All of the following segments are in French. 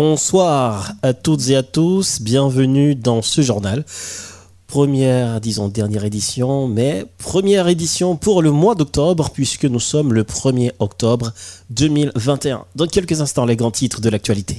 Bonsoir à toutes et à tous, bienvenue dans ce journal. Première, disons dernière édition, mais première édition pour le mois d'octobre, puisque nous sommes le 1er octobre 2021. Dans quelques instants, les grands titres de l'actualité.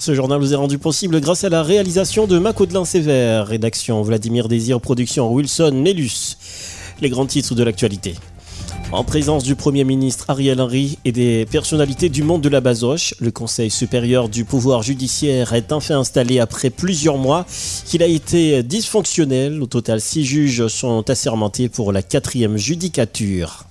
Ce journal vous est rendu possible grâce à la réalisation de Macaudelin Sévère, rédaction Vladimir Désir, production Wilson Nellus. Les grands titres de l'actualité. En présence du Premier ministre Ariel Henry et des personnalités du monde de la basoche, le Conseil supérieur du pouvoir judiciaire est enfin installé après plusieurs mois qu'il a été dysfonctionnel. Au total, six juges sont assermentés pour la quatrième judicature.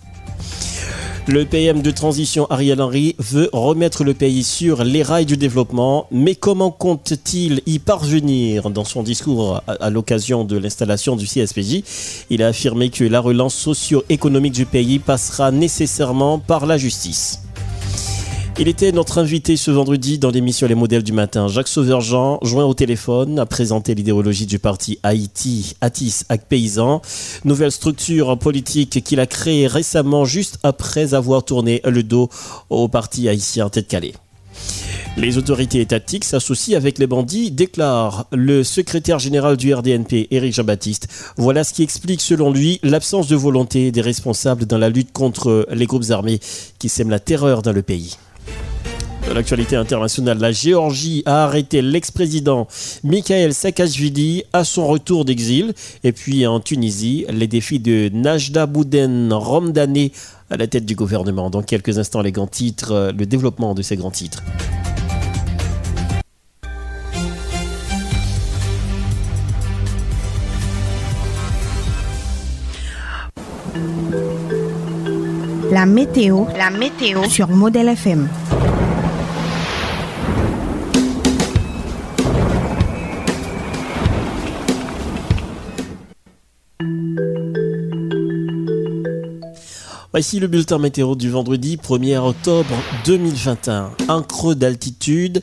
Le PM de transition Ariel Henry veut remettre le pays sur les rails du développement, mais comment compte-t-il y parvenir Dans son discours à, l'occasion de l'installation du CSPJ, il a affirmé que la relance socio-économique du pays passera nécessairement par la justice. Il était notre invité ce vendredi dans l'émission Les modèles du matin. Jacques Sauverjean, joint au téléphone, a présenté l'idéologie du parti Haïti, Atis Ac Paysan, nouvelle structure politique qu'il a créée récemment juste après avoir tourné le dos au parti haïtien Tête-Calais. Les autorités étatiques s'associent avec les bandits, déclare le secrétaire général du RDNP, Éric Jean-Baptiste. Voilà ce qui explique, selon lui, l'absence de volonté des responsables dans la lutte contre les groupes armés qui sèment la terreur dans le pays. De l'actualité internationale, la Géorgie a arrêté l'ex-président Mikhail Saakashvili à son retour d'exil. Et puis en Tunisie, les défis de Najda Bouden Romdane à la tête du gouvernement. Dans quelques instants, les grands titres, le développement de ces grands titres. La météo, la météo sur Modèle FM. Voici le bulletin météo du vendredi 1er octobre 2021. Un creux d'altitude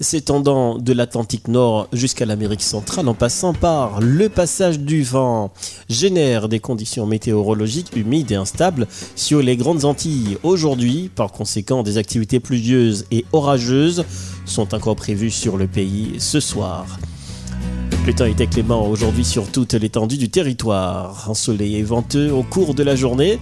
s'étendant de l'Atlantique Nord jusqu'à l'Amérique centrale en passant par le passage du vent génère des conditions météorologiques humides et instables sur les grandes Antilles. Aujourd'hui, par conséquent, des activités pluvieuses et orageuses sont encore prévues sur le pays ce soir. Le temps était clément aujourd'hui sur toute l'étendue du territoire. Ensoleillé et venteux au cours de la journée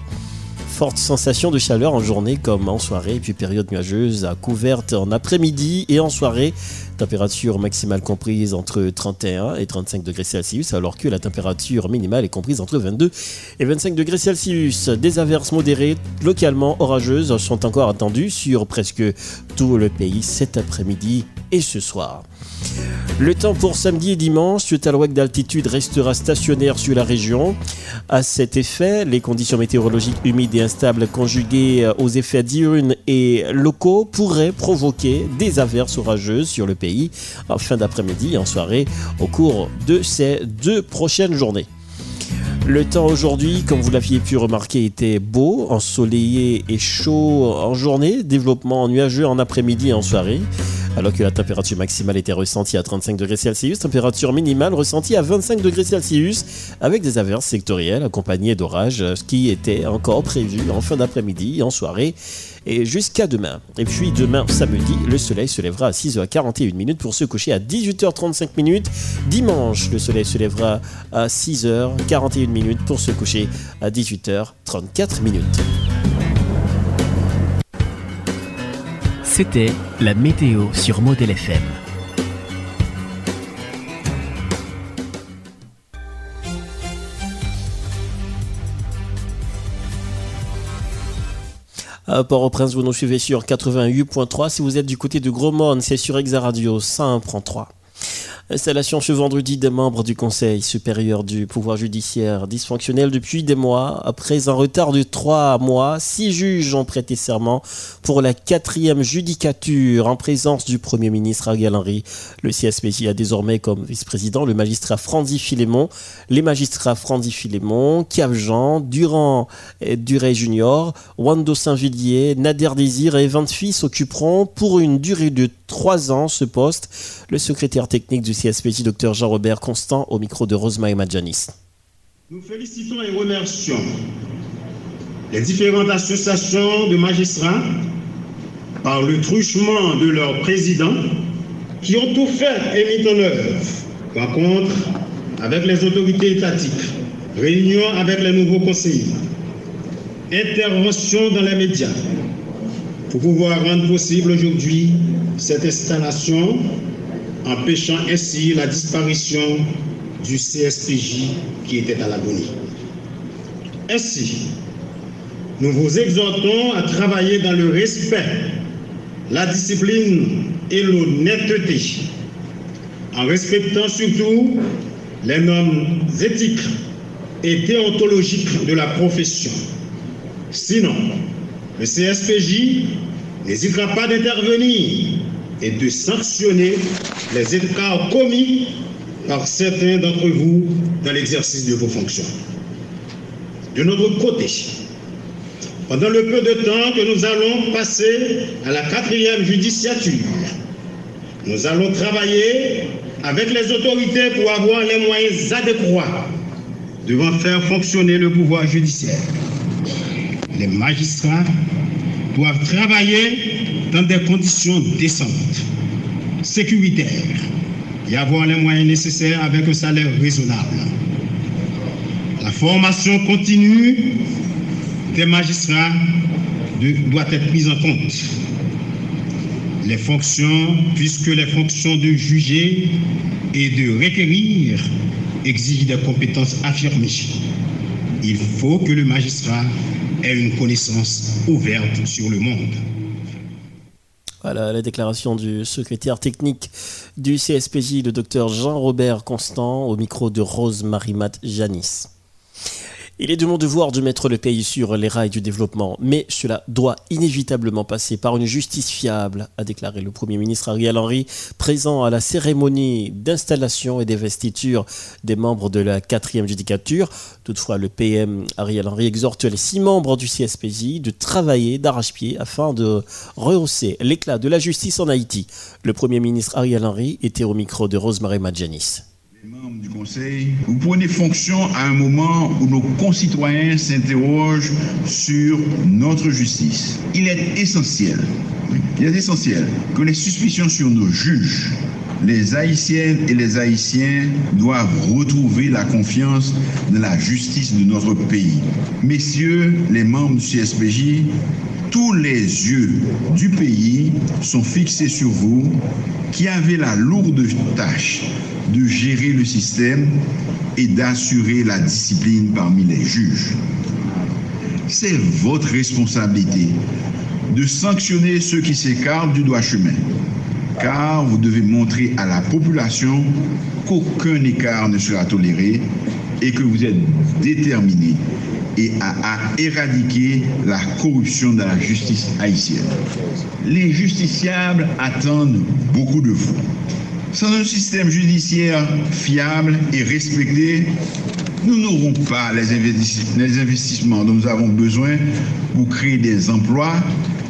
forte sensation de chaleur en journée comme en soirée, puis période nuageuse à couverte en après-midi et en soirée. Température maximale comprise entre 31 et 35 degrés Celsius, alors que la température minimale est comprise entre 22 et 25 degrés Celsius. Des averses modérées, localement orageuses, sont encore attendues sur presque tout le pays cet après-midi et ce soir. Le temps pour samedi et dimanche, le talouac d'altitude restera stationnaire sur la région. À cet effet, les conditions météorologiques humides et instables conjuguées aux effets diurnes et locaux pourraient provoquer des averses orageuses sur le pays en fin d'après-midi et en soirée au cours de ces deux prochaines journées. Le temps aujourd'hui, comme vous l'aviez pu remarquer, était beau, ensoleillé et chaud en journée, développement nuageux en après-midi et en soirée alors que la température maximale était ressentie à 35 degrés Celsius, température minimale ressentie à 25 degrés Celsius, avec des averses sectorielles accompagnées d'orages, qui était encore prévu en fin d'après-midi, en soirée et jusqu'à demain. Et puis demain, samedi, le soleil se lèvera à 6h41 minutes pour se coucher à 18h35 minutes. Dimanche, le soleil se lèvera à 6h41 minutes pour se coucher à 18h34 minutes. C'était la météo sur Model FM. À Port-au-Prince, vous nous suivez sur 88.3. Si vous êtes du côté de Gros c'est sur Exa Radio 101.3. Installation ce vendredi des membres du Conseil supérieur du pouvoir judiciaire dysfonctionnel depuis des mois. Après un retard de trois mois, six juges ont prêté serment pour la quatrième judicature en présence du Premier ministre Ariel Henry. Le CSPJ a désormais comme vice-président le magistrat Franzi Philémon, les magistrats Franzi Philémon, Kiavjean, Durand Duret Junior, Wando Saint-Villiers, Nader Désir et Evan Fils occuperont pour une durée de trois ans ce poste. Le secrétaire technique du CSPJ, Dr Jean-Robert Constant, au micro de Rosemaï Madjanis. Nous félicitons et remercions les différentes associations de magistrats par le truchement de leurs présidents qui ont tout fait et mis en œuvre. Rencontres avec les autorités étatiques, réunions avec les nouveaux conseillers, interventions dans les médias pour pouvoir rendre possible aujourd'hui cette installation empêchant ainsi la disparition du CSPJ qui était à l'agonie. Ainsi, nous vous exhortons à travailler dans le respect, la discipline et l'honnêteté, en respectant surtout les normes éthiques et déontologiques de la profession. Sinon, le CSPJ n'hésitera pas d'intervenir et de sanctionner les écarts commis par certains d'entre vous dans l'exercice de vos fonctions. De notre côté, pendant le peu de temps que nous allons passer à la quatrième judiciature, nous allons travailler avec les autorités pour avoir les moyens adéquats devant faire fonctionner le pouvoir judiciaire. Les magistrats doivent travailler dans des conditions décentes, sécuritaires et avoir les moyens nécessaires avec un salaire raisonnable. La formation continue des magistrats doit être prise en compte. Les fonctions, puisque les fonctions de juger et de requérir exigent des compétences affirmées. Il faut que le magistrat une connaissance ouverte sur le monde. Voilà la déclaration du secrétaire technique du CSPJ, le docteur Jean-Robert Constant, au micro de Rose-Marie Matt Janis. Il est de mon devoir de mettre le pays sur les rails du développement, mais cela doit inévitablement passer par une justice fiable, a déclaré le Premier ministre Ariel Henry, présent à la cérémonie d'installation et d'investiture des membres de la quatrième judicature. Toutefois, le PM Ariel Henry exhorte les six membres du CSPJ de travailler d'arrache-pied afin de rehausser l'éclat de la justice en Haïti. Le Premier ministre Ariel Henry était au micro de Rosemary Madjanis membres du Conseil, vous prenez fonction à un moment où nos concitoyens s'interrogent sur notre justice. Il est essentiel, il est essentiel que les suspicions sur nos juges, les Haïtiennes et les Haïtiens doivent retrouver la confiance dans la justice de notre pays. Messieurs les membres du CSPJ, tous les yeux du pays sont fixés sur vous qui avez la lourde tâche de gérer le système et d'assurer la discipline parmi les juges. C'est votre responsabilité de sanctionner ceux qui s'écartent du droit chemin. Car vous devez montrer à la population qu'aucun écart ne sera toléré et que vous êtes déterminé à, éradiquer la corruption dans la justice haïtienne. Les justiciables attendent beaucoup de vous. Sans un système judiciaire fiable et respecté, nous n'aurons pas les investissements dont nous avons besoin pour créer des emplois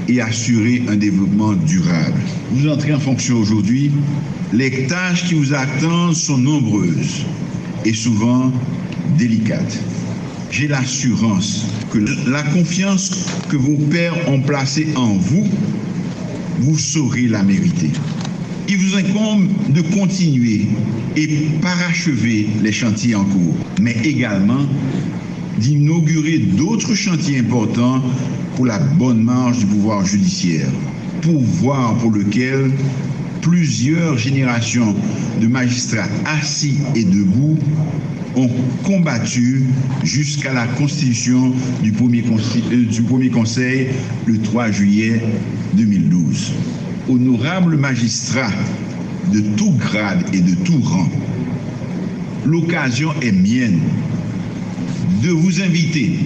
et assurer un développement durable. Vous entrez en fonction aujourd'hui, les tâches qui vous attendent sont nombreuses et souvent délicates. J'ai l'assurance que la confiance que vos pères ont placée en vous, vous saurez la mériter. Il vous incombe de continuer et parachever les chantiers en cours, mais également d'inaugurer d'autres chantiers importants pour la bonne marche du pouvoir judiciaire, pouvoir pour lequel plusieurs générations de magistrats assis et debout ont combattu jusqu'à la constitution du premier, conseil, euh, du premier conseil le 3 juillet 2012. Honorables magistrats, de tout grade et de tout rang. L'occasion est mienne de vous inviter,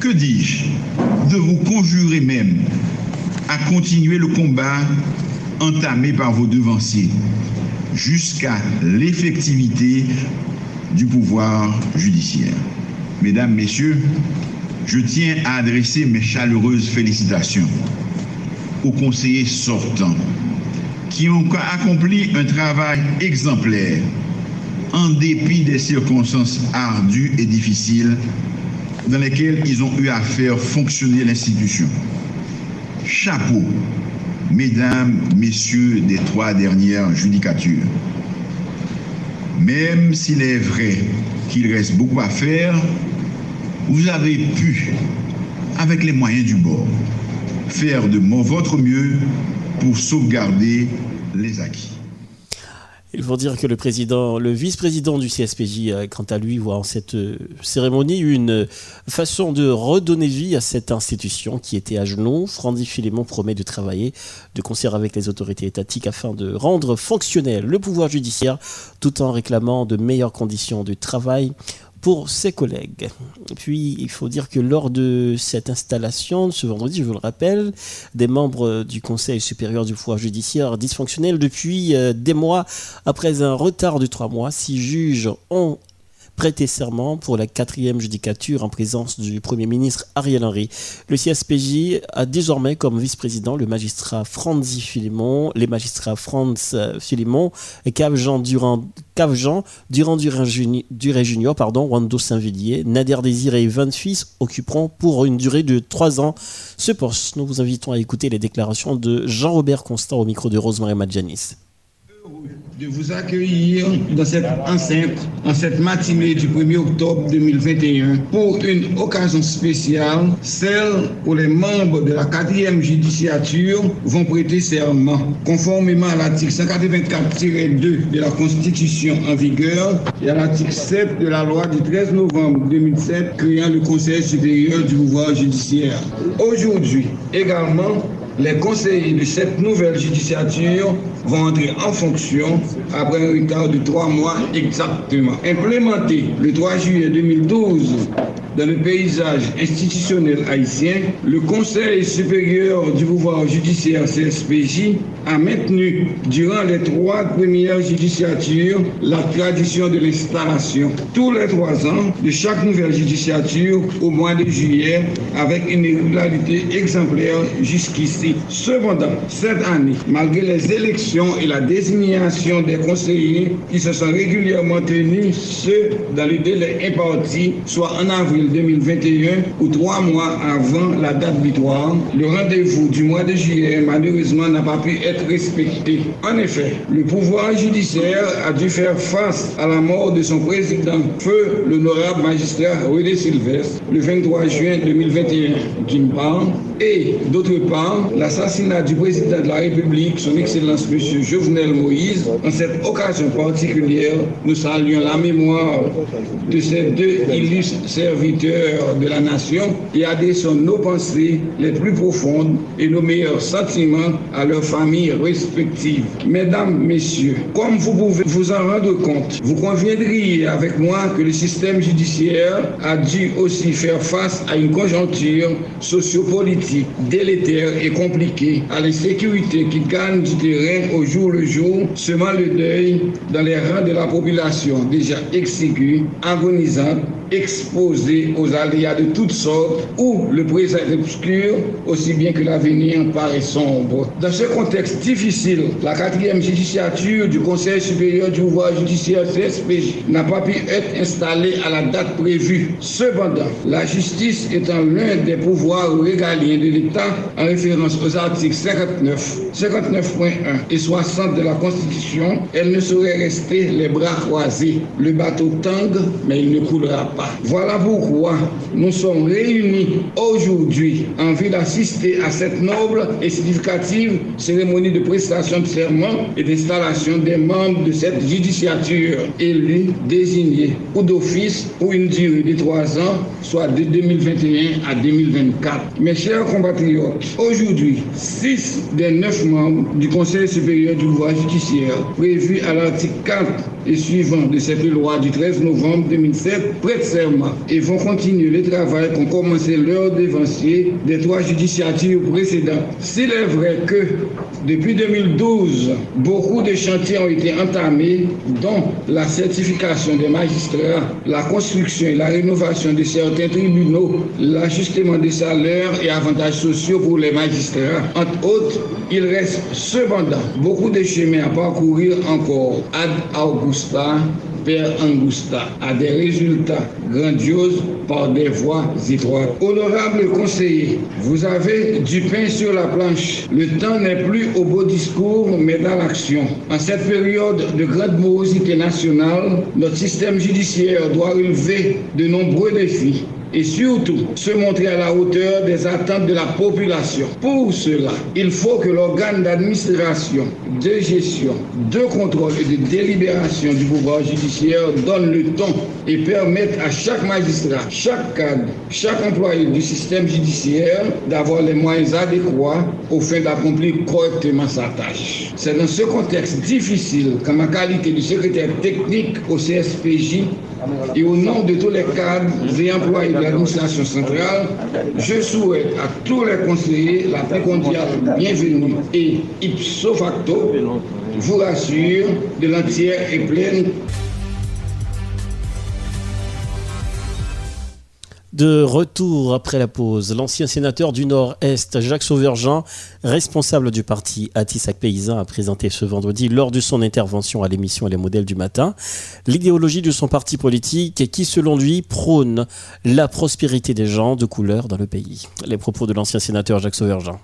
que dis-je, de vous conjurer même à continuer le combat entamé par vos devanciers jusqu'à l'effectivité du pouvoir judiciaire. Mesdames, Messieurs, je tiens à adresser mes chaleureuses félicitations aux conseillers sortants qui ont accompli un travail exemplaire en dépit des circonstances ardues et difficiles dans lesquelles ils ont eu à faire fonctionner l'institution. Chapeau, mesdames, messieurs des trois dernières judicatures. Même s'il est vrai qu'il reste beaucoup à faire, vous avez pu, avec les moyens du bord, faire de votre mieux pour sauvegarder les acquis. Il faut dire que le président, le vice-président du CSPJ, euh, quant à lui, voit en cette euh, cérémonie une façon de redonner vie à cette institution qui était à genoux. Frandy Philémon promet de travailler de concert avec les autorités étatiques afin de rendre fonctionnel le pouvoir judiciaire tout en réclamant de meilleures conditions de travail pour ses collègues. Puis, il faut dire que lors de cette installation, ce vendredi, je vous le rappelle, des membres du Conseil supérieur du pouvoir judiciaire dysfonctionnel depuis euh, des mois, après un retard de trois mois, six juges ont prêté serment pour la quatrième judicature en présence du Premier ministre Ariel Henry. Le CSPJ a désormais comme vice-président le magistrat Franzi Philemon, les magistrats Franz Philemon et Cave-Jean Durand, Cave-Jean, Durand Duré Junior, pardon, Wando Saint-Villiers, Nader Désiré et 20 fils occuperont pour une durée de trois ans ce poste. Nous vous invitons à écouter les déclarations de Jean-Robert Constant au micro de Rosemary Madjanis de vous accueillir dans cette enceinte en cette matinée du 1er octobre 2021 pour une occasion spéciale, celle où les membres de la quatrième judiciature vont prêter serment. Conformément à l'article 184-2 de la Constitution en vigueur et à l'article 7 de la loi du 13 novembre 2007 créant le Conseil supérieur du pouvoir judiciaire. Aujourd'hui, également, les conseillers de cette nouvelle judiciature vont entrer en fonction après un retard de trois mois exactement. Implémenté le 3 juillet 2012 dans le paysage institutionnel haïtien, le Conseil supérieur du pouvoir judiciaire CSPJ a maintenu durant les trois premières judiciatures la tradition de l'installation tous les trois ans de chaque nouvelle judiciature au mois de juillet avec une régularité exemplaire jusqu'ici. Cependant, cette année, malgré les élections et la désignation des conseillers qui se sont régulièrement tenus, ceux dans le délai imparti, soit en avril 2021 ou trois mois avant la date butoir, le rendez-vous du mois de juillet malheureusement n'a pas pu être respecté. En effet, le pouvoir judiciaire a dû faire face à la mort de son président, feu l'honorable magistrat René Sylvestre, le 23 juin 2021 d'une part, et d'autre part, l'assassinat du président de la République, son Excellence M. Jovenel Moïse. En cette occasion particulière, nous saluons la mémoire de ces deux illustres serviteurs de la nation et adressons nos pensées les plus profondes et nos meilleurs sentiments à leurs familles respectives. Mesdames, Messieurs, comme vous pouvez vous en rendre compte, vous conviendriez avec moi que le système judiciaire a dû aussi faire face à une conjoncture sociopolitique délétère et compliquée, à l'insécurité qui gagne du terrain au jour le jour, semant le deuil dans les rangs de la population déjà exiguë, agonisante exposé aux aléas de toutes sortes, où le présent est obscur, aussi bien que l'avenir paraît sombre. Dans ce contexte difficile, la quatrième judiciature du Conseil supérieur du pouvoir judiciaire CSPJ n'a pas pu être installée à la date prévue. Cependant, la justice étant l'un des pouvoirs régaliens de l'État, en référence aux articles 59, 59.1 et 60 de la Constitution, elle ne saurait rester les bras croisés. Le bateau tangue, mais il ne coulera pas. Voilà pourquoi nous sommes réunis aujourd'hui en vue d'assister à cette noble et significative cérémonie de prestation de serment et d'installation des membres de cette judiciature élus, désignés ou d'office pour une durée de trois ans, soit de 2021 à 2024. Mes chers compatriotes, aujourd'hui, six des neuf membres du Conseil supérieur du pouvoir judiciaire, prévus à l'article 4 et suivant de cette loi du 13 novembre 2007, prêtent serment et vont continuer le travail qu'ont commencé leur dévancier des trois judiciatures précédentes. S'il est vrai que depuis 2012, beaucoup de chantiers ont été entamés, dont la certification des magistrats, la construction et la rénovation de certains tribunaux, l'ajustement des salaires et avantages sociaux pour les magistrats, entre autres, il reste cependant beaucoup de chemins à parcourir encore. Ad Augusta, Père Angusta, a des résultats grandioses par des voies étroites. Honorable conseiller, vous avez du pain sur la planche. Le temps n'est plus au beau discours, mais dans l'action. En cette période de grande morosité nationale, notre système judiciaire doit relever de nombreux défis et surtout se montrer à la hauteur des attentes de la population. Pour cela, il faut que l'organe d'administration, de gestion, de contrôle et de délibération du pouvoir judiciaire donne le ton et permette à chaque magistrat, chaque cadre, chaque employé du système judiciaire d'avoir les moyens adéquats au fin d'accomplir correctement sa tâche. C'est dans ce contexte difficile que ma qualité de secrétaire technique au CSPJ et au nom de tous les cadres et employés l'administration centrale, je souhaite à tous les conseillers la plus cordiale bienvenue et ipso facto, vous rassure, de l'entière et pleine De retour après la pause, l'ancien sénateur du Nord-Est, Jacques Sauverjean, responsable du parti Atissac Paysan, a présenté ce vendredi, lors de son intervention à l'émission Les modèles du matin, l'idéologie de son parti politique qui, selon lui, prône la prospérité des gens de couleur dans le pays. Les propos de l'ancien sénateur Jacques Sauverjean.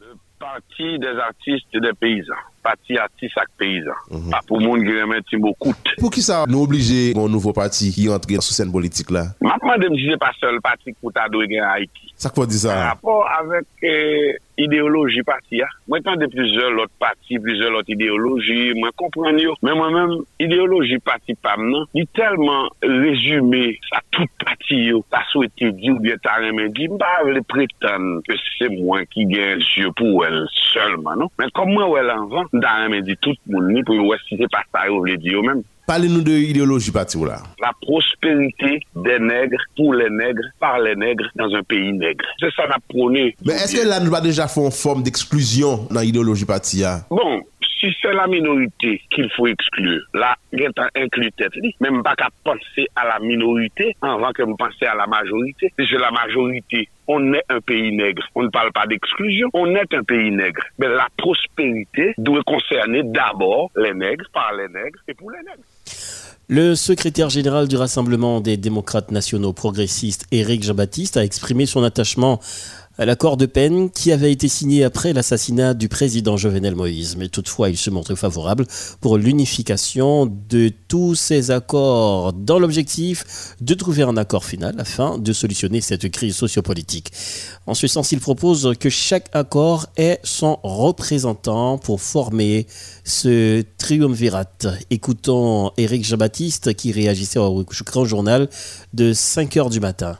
Le parti des artistes des paysans. pati atis ak peyizan. Mm -hmm. A ah, pou moun gremen ti mou koute. Pou ki sa nou oblije moun nouvo pati ki entre sou sen politik la? Mapman dem jise pa sol pati kouta do gen Haiti. Sak pou di sa? Rapport avèk eh, ideoloji pati ya. Mwen tan de plize lot pati, plize lot ideoloji, mwen kompren yo. Men mwen men ideoloji pati pam nan, di telman rezume sa tout pati yo. Ta sou ete di ou bie ta remen di, mba avle pretan ke se mwen ki gen sye pou el selman. Non? Men kom mwen wèl anvan, dan remen di tout moun ni pou yo wè si se pa sa yo vle di yo men. Pale nou de ideoloji parti ou la? La prospérité des nègres, pour les nègres, par les nègres, dans un pays nègre. C'est ça n'a est-ce que là, nous va déjà faire une forme d'exclusion dans l'idéologie parti ya? Bon, si c'est la minorité qu'il faut exclure, là, il y a un inclus tête. Même pas qu'à penser à la minorité avant que vous pensiez à la majorité. Si c'est la majorité, on est un pays nègre. On ne parle pas d'exclusion, on est un pays nègre. Mais la prospérité doit concerner d'abord les nègres, par les nègres et pour les nègres. Le secrétaire général du Rassemblement des démocrates nationaux progressistes, Éric Jean-Baptiste, a exprimé son attachement à l'accord de peine qui avait été signé après l'assassinat du président Jovenel Moïse. Mais toutefois, il se montre favorable pour l'unification de tous ces accords dans l'objectif de trouver un accord final afin de solutionner cette crise sociopolitique. En ce sens, il propose que chaque accord ait son représentant pour former ce triumvirat. Écoutons Éric Jean-Baptiste qui réagissait au grand journal de 5 heures du matin.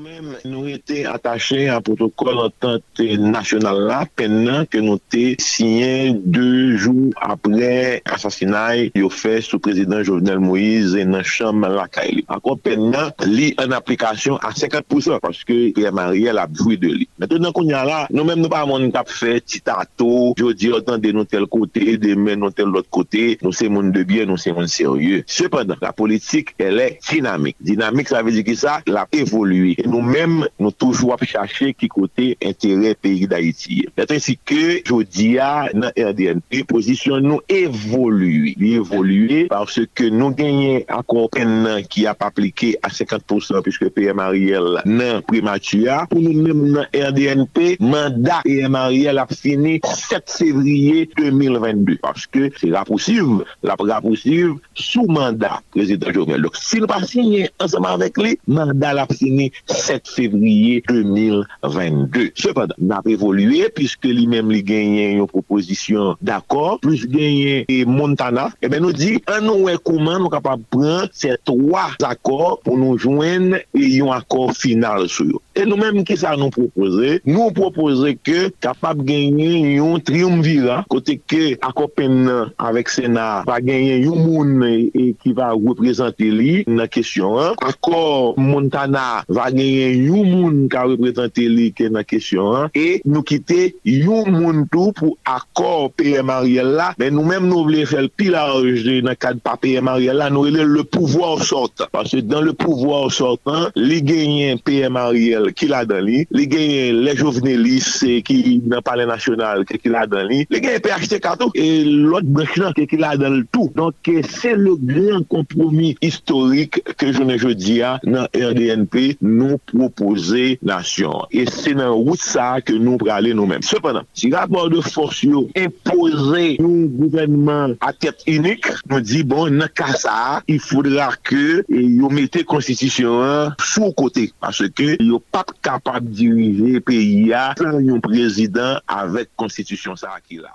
nous-mêmes, nous étions attachés à un protocole entente nationale là, pendant que nous étions signé deux jours après l'assassinat qu'il fait sous président Jovenel Moïse et dans chambre la Kaili. Encore pendant, li en application à 50% parce que Pierre Mariel a joué de lui. Maintenant qu'on y a là, nous-mêmes, nous pas mon cap fait titato, je dis autant de nous tel côté, demain nous tel l'autre côté, nous c'est monde de bien, nous c'est monde sérieux. Cependant, la politique, elle est dynamique. Dynamique, ça veut dire que ça, l'a évolué. nou menm nou toujou ap chache ki kote entere peyi d'Haïti. Petre si ke jodi ya nan RDNP, pozisyon nou evolue. Li evolue parce ke nou genye akon pen nan ki ap aplike a 50% piske PM Ariel nan primatua. Pou nou menm nan RDNP, mandat PM Ariel ap fini 7 fevriye 2022. Parce ke se la poussive, la poussive sou mandat prezident Jovenel. Donc si nou pa signe anseman vek li, mandat la fini 7 7 fevriye 2022. Sepadan, nap evoluye piske li mem li genyen yon proposisyon d'akor, plus genyen e Montana, e ben nou di, an nou wè kouman nou kapap pran se 3 akor pou nou jwen yon akor final sou yo. E nou menm ki sa nou propose, nou propose ke kapap genyen yon triumvira, kote ke akopen nan avek Sena va genyen yon moun e, e ki va reprezenti li nan kesyon an. Akor Montana va genyen genyen yon moun ka reprezentè li ke nan kesyon an, e nou kite yon moun tou pou akor PM Ariel la, men nou menm nou vle fèl pilarje nan kad pa PM Ariel la, nou ele le pouvoir sortant. Pase dan le pouvoir sortant, li genyen PM Ariel ki la dan li, li genyen le jovenelis ki nan pale nasyonal ki la dan li, li genyen PHT kato, e lot brech nan ki la dan l'tou. Donke se le gran kompromis historik ke jounen jodi a nan RDNP, nou nou propose nasyon. E se nan wout sa ke nou prale nou men. Sepanan, si rapport de force yo impose nou gouvenman a tet inik, nou di bon nan kasa, il foudra ke yo mette konstitisyon sou kote. Parce ke yo pap kapap dirive peyi ya, san yon prezident avek konstitisyon sa akila.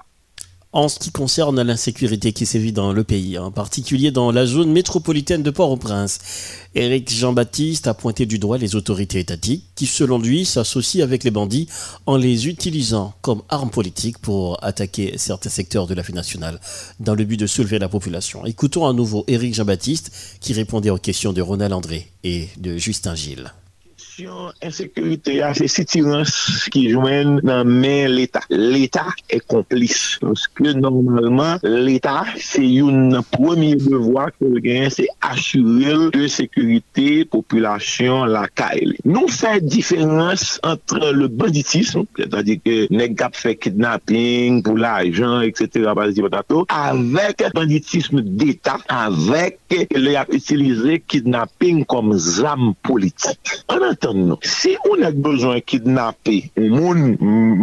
En ce qui concerne l'insécurité qui sévit dans le pays, en particulier dans la zone métropolitaine de Port-au-Prince, Éric Jean-Baptiste a pointé du doigt les autorités étatiques qui, selon lui, s'associent avec les bandits en les utilisant comme armes politiques pour attaquer certains secteurs de la vie nationale dans le but de soulever la population. Écoutons à nouveau Éric Jean-Baptiste qui répondait aux questions de Ronald André et de Justin Gilles. Insécurité c'est sitirance qui joignent dans main l'État. L'État est complice. Parce que normalement, l'État, c'est un premier devoir que le gain, c'est assurer de sécurité population la différence entre le banditisme, c'est-à-dire que les gars fait kidnapping pour l'argent, etc., avec banditisme d'État, avec les utilisé kidnapping comme zame tan nou. Si ou nèk bezon kidnapè, moun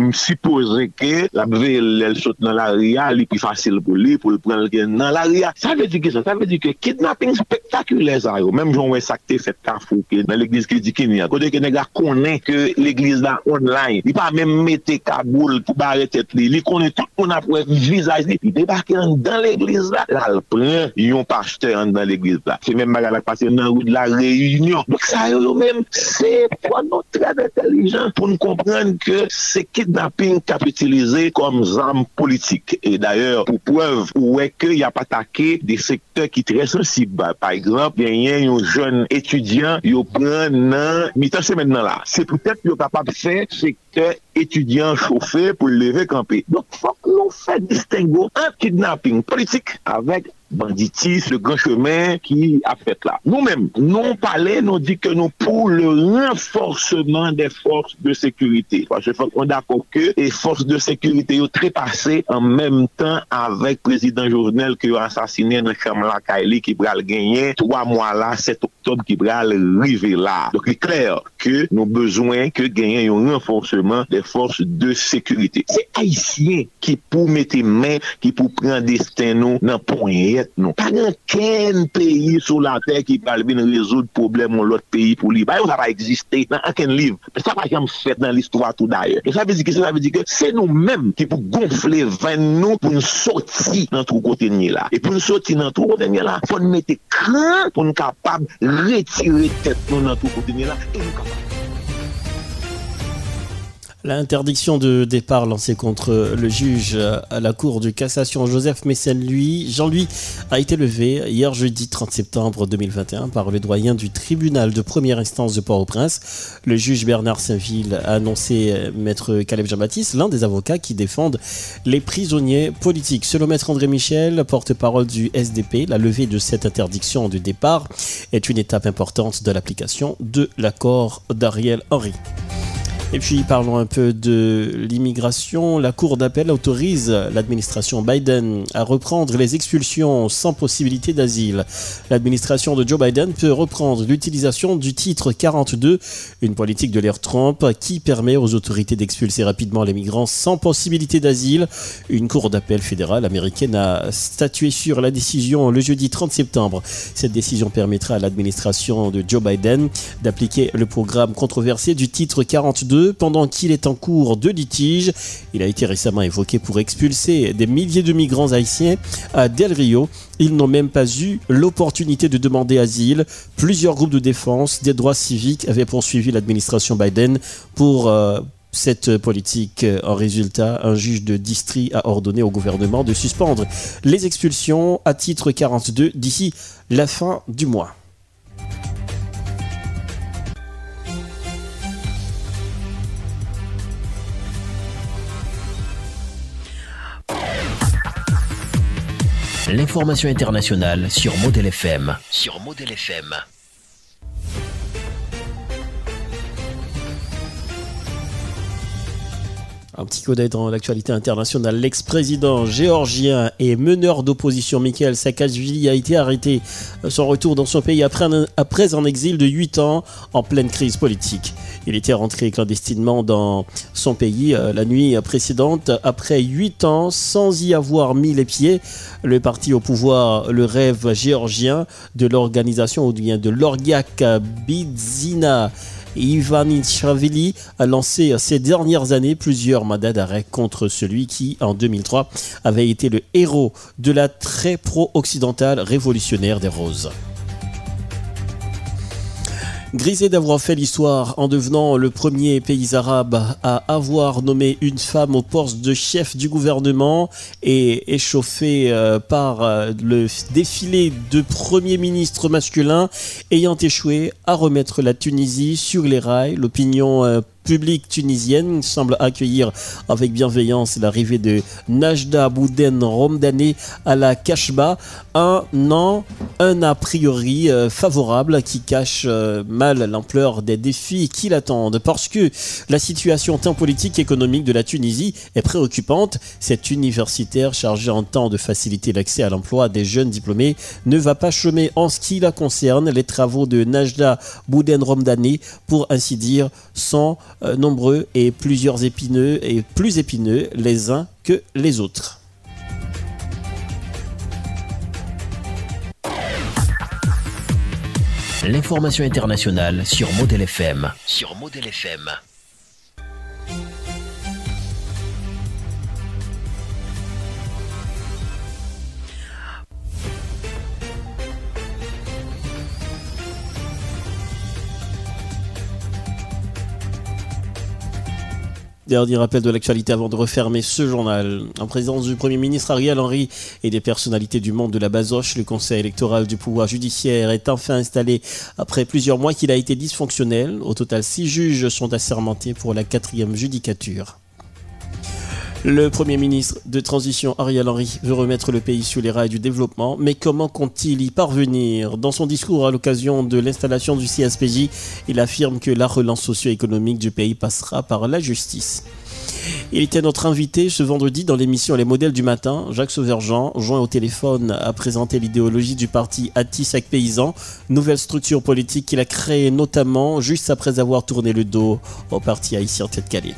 msipose ke la beve lèl sot nan la ria, li pi fasil pou li, pou l'pren lèl nan la ria. Sa ve di ki sa, sa ve di ki kidnapping spektakulè zay yo. Mèm joun wè sakte fèt kafou ke nan l'Eglise ki di ki ni Kridikini. Kote ke nèk la konè ke l'Eglise la online. Li pa mèm mette kaboul pou bare tèt li. Li konè tout moun apwè vizaj li. Li debake an dan l'Eglise la. La l'pren, yon pachte an dan l'Eglise la. Se mèm baga la pase nan ou de la reyunyon. Dok sa yo yo mèm se E pwa nou trèd intelijan pou nou komprenn ke se kidnapping kap utilize kom zanm politik. E d'ayor pou preuve ou wè ke y ap atake de sektor ki trè sensib. Par exemple, genyen yon joun etudyan yo pren nan mitan semen nan la. Se pou tèt yo kapap fè se secteur étudiant chauffé pour lever campé. Donc, il faut que nous fassions distinguer un kidnapping politique avec banditis, le grand chemin qui a fait là. Nous-mêmes, nous parlons, nous dit que nous pour le renforcement des forces de sécurité. Parce que on d'accord que les forces de sécurité ont trépassé en même temps avec le président Jovenel qui a assassiné dans Chamla Kaili qui va le gagner trois mois là, 7 octobre qui va arriver là. Donc il est clair que nous avons besoin que gagner un renforcement des forces de sécurité. C'est haïtien qui pour mettre main, qui pour prendre destin nous dans point nou. Pa gen ken peyi sou la ter ki pal bin rezoud problem ou lot peyi pou li. Ba yo sa pa eksiste nan anken liv. Sa pa jam fet nan l'histoire tout daye. Sa ve di ke, sa ve di ke, se nou menm ki pou gonfle ven nou pou nou soti nan trou kote nye la. E pou nou soti nan trou kote nye la, pou nou mette kran pou nou kapab retire tet nou nan trou kote nye la. L'interdiction de départ lancée contre le juge à la Cour de cassation Joseph Messen, lui, Jean-Louis, a été levée hier jeudi 30 septembre 2021 par le doyen du tribunal de première instance de Port-au-Prince. Le juge Bernard Saint-Ville a annoncé maître Caleb Jean-Baptiste, l'un des avocats qui défendent les prisonniers politiques. Selon maître André Michel, porte-parole du SDP, la levée de cette interdiction de départ est une étape importante de l'application de l'accord d'Ariel Henry. Et puis parlons un peu de l'immigration. La Cour d'appel autorise l'administration Biden à reprendre les expulsions sans possibilité d'asile. L'administration de Joe Biden peut reprendre l'utilisation du titre 42, une politique de l'ère Trump qui permet aux autorités d'expulser rapidement les migrants sans possibilité d'asile. Une Cour d'appel fédérale américaine a statué sur la décision le jeudi 30 septembre. Cette décision permettra à l'administration de Joe Biden d'appliquer le programme controversé du titre 42 pendant qu'il est en cours de litige. Il a été récemment évoqué pour expulser des milliers de migrants haïtiens à Del Rio. Ils n'ont même pas eu l'opportunité de demander asile. Plusieurs groupes de défense des droits civiques avaient poursuivi l'administration Biden pour... Euh, cette politique. En résultat, un juge de district a ordonné au gouvernement de suspendre les expulsions à titre 42 d'ici la fin du mois. L'information internationale sur Model FM. Sur Model FM. Un petit coup d'œil dans l'actualité internationale. L'ex-président géorgien et meneur d'opposition Mikhail Saakashvili a été arrêté. Son retour dans son pays après un, après un exil de 8 ans en pleine crise politique. Il était rentré clandestinement dans son pays euh, la nuit précédente après 8 ans sans y avoir mis les pieds. Le parti au pouvoir, le rêve géorgien de l'organisation ou bien de l'Orgiak Bidzina Ivanichavili a lancé ces dernières années plusieurs mandats d'arrêt contre celui qui, en 2003, avait été le héros de la très pro-occidentale révolutionnaire des Roses. Grisé d'avoir fait l'histoire en devenant le premier pays arabe à avoir nommé une femme au poste de chef du gouvernement et échauffé euh, par euh, le défilé de premiers ministres masculins ayant échoué à remettre la Tunisie sur les rails, l'opinion euh, publique tunisienne semble accueillir avec bienveillance l'arrivée de Najda Bouden Romdani à la Kashba. Un an, un a priori euh, favorable qui cache euh, mal l'ampleur des défis qui l'attendent. Parce que la situation tant politique qu'économique de la Tunisie est préoccupante. Cette universitaire chargée en temps de faciliter l'accès à l'emploi des jeunes diplômés ne va pas chômer en ce qui la concerne. Les travaux de Najda Bouden Romdani, pour ainsi dire, sont euh, nombreux et plusieurs épineux et plus épineux les uns que les autres. L'information internationale sur Model FM. Sur Model FM. Dernier rappel de l'actualité avant de refermer ce journal. En présence du Premier ministre Ariel Henry et des personnalités du monde de la Basoche, le Conseil électoral du pouvoir judiciaire est enfin installé après plusieurs mois qu'il a été dysfonctionnel. Au total, six juges sont assermentés pour la quatrième judicature. Le Premier ministre de transition Ariel Henry veut remettre le pays sur les rails du développement, mais comment compte-t-il y parvenir? Dans son discours à l'occasion de l'installation du CSPJ, il affirme que la relance socio-économique du pays passera par la justice. Il était notre invité ce vendredi dans l'émission Les modèles du matin. Jacques Sauverjean, joint au téléphone, a présenté l'idéologie du parti Atissac Paysan, nouvelle structure politique qu'il a créée notamment juste après avoir tourné le dos au parti haïtien Tête-Calais.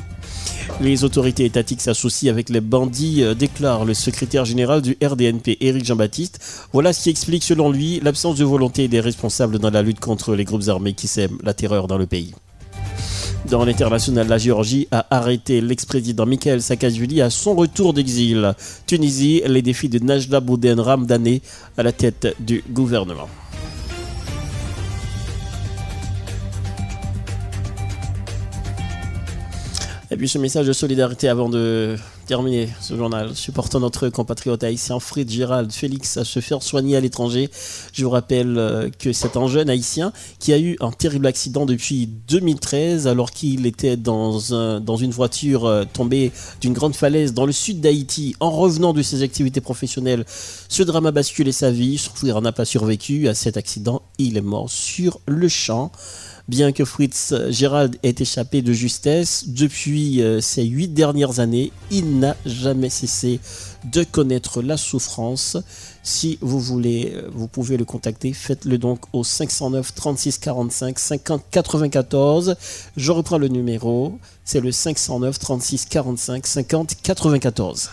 Les autorités étatiques s'associent avec les bandits, euh, déclare le secrétaire général du RDNP, Éric Jean-Baptiste. Voilà ce qui explique, selon lui, l'absence de volonté des responsables dans la lutte contre les groupes armés qui sèment la terreur dans le pays. Dans l'international, la Géorgie a arrêté l'ex-président Mikhail Saakashvili à son retour d'exil. Tunisie, les défis de Najda Bouden Ramdane à la tête du gouvernement. Et puis ce message de solidarité avant de terminer ce journal, supportant notre compatriote haïtien Fred Gérald Félix à se faire soigner à l'étranger. Je vous rappelle euh, que c'est un jeune haïtien qui a eu un terrible accident depuis 2013 alors qu'il était dans, un, dans une voiture euh, tombée d'une grande falaise dans le sud d'Haïti en revenant de ses activités professionnelles. Ce drame a basculé sa vie, son frère n'a pas survécu à cet accident, il est mort sur le champ. Bien que Fritz Gérald ait échappé de justesse, depuis euh, ces huit dernières années, il n'a jamais cessé de connaître la souffrance. Si vous voulez, euh, vous pouvez le contacter. Faites-le donc au 509 36 45 50 94. Je reprends le numéro. C'est le 509 36 45 50 94.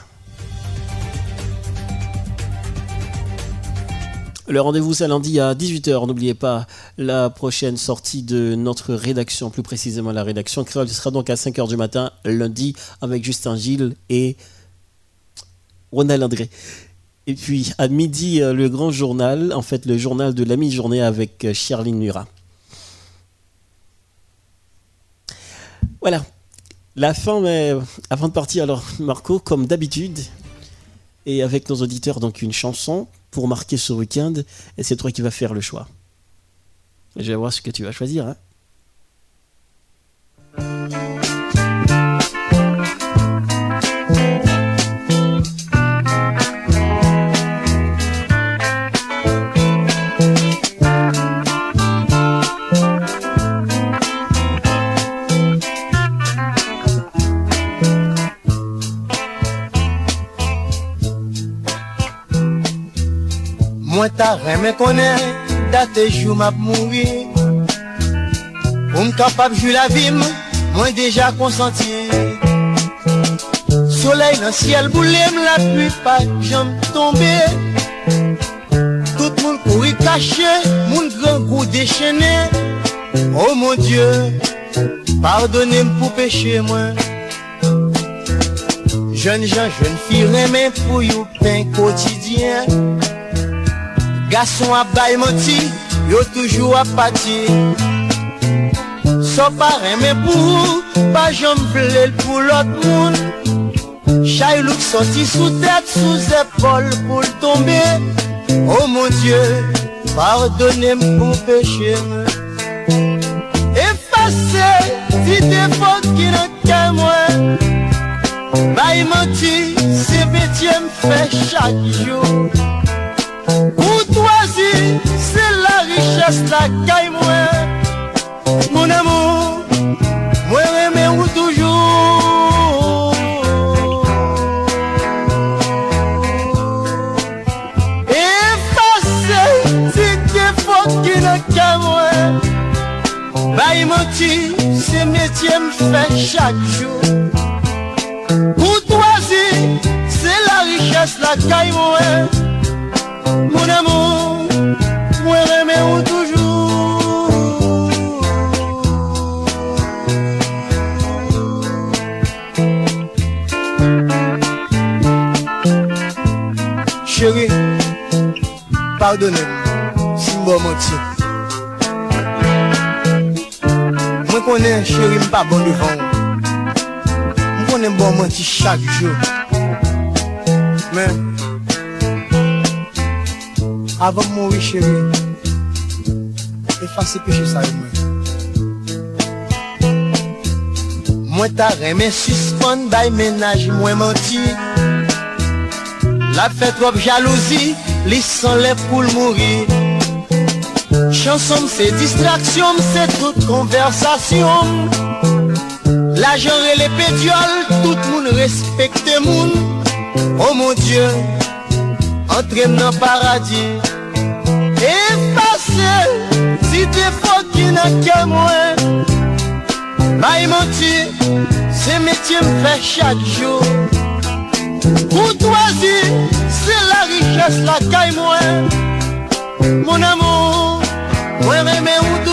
Le rendez-vous c'est lundi à 18h. N'oubliez pas la prochaine sortie de notre rédaction, plus précisément la rédaction créole, sera donc à 5h du matin lundi avec Justin Gilles et Ronald André. Et puis à midi, euh, le grand journal, en fait le journal de la mi-journée avec euh, Charline Nura. Voilà, la fin, mais avant de partir, alors Marco, comme d'habitude, et avec nos auditeurs, donc une chanson pour marquer ce week-end, et c'est toi qui vas faire le choix. Je vais voir ce que tu vas choisir. Hein. Mè konè datè jou map mouri. Ou m kapap jou la vim Mwen deja konsanti Soleil nan siel boulem La pui pa jom tombe. Tout moun kouri kache Moun gran kou dechene. Oh mon dieu Pardonne m pou peche mwen. Jeune jan jeune fi remen Pou yon pen kotidyen Gason ap bay moti, yo toujou ap pati. So pare men pou, pa jom plel pou lot moun. Chay louk soti sou tèt, sou zepol pou l l'tombe. Oh mon dieu, pardonne m pou peche Efase, ti defot ki nan kè mwen Bay moti, se betye m fè chak jou Koutwazi, se la richesse la kay mwen Moun amou, mwen reme ou toujou E fase, ti ke fok ki nan kay mwen Bay menti, se metye m fè chak chou Koutwazi, se la richesse la kay mwen mon amour, mwen reme ou toujou. Chéri, pardonem, si mbo moti. Mwen konen chéri mpa bon devan Mwen konen bon manti chak jo Men Avan mou yi chere, efase peche sa yi mwen. Mwen ta remen suspon bay menaj mwen manti. La fe trop jalouzi, li san le pou l'mouri. Chansom se distraksyon, se tout konversasyon. La jore le pediol, tout moun respekte moun. Oh mon dieu, entre nan paradis. E pase Si defo ki nan ke mwen Bay menti Se metye m fe chak jou. Koutwazi Se la riches la kay mwen. Mon amou Mwen reme ou do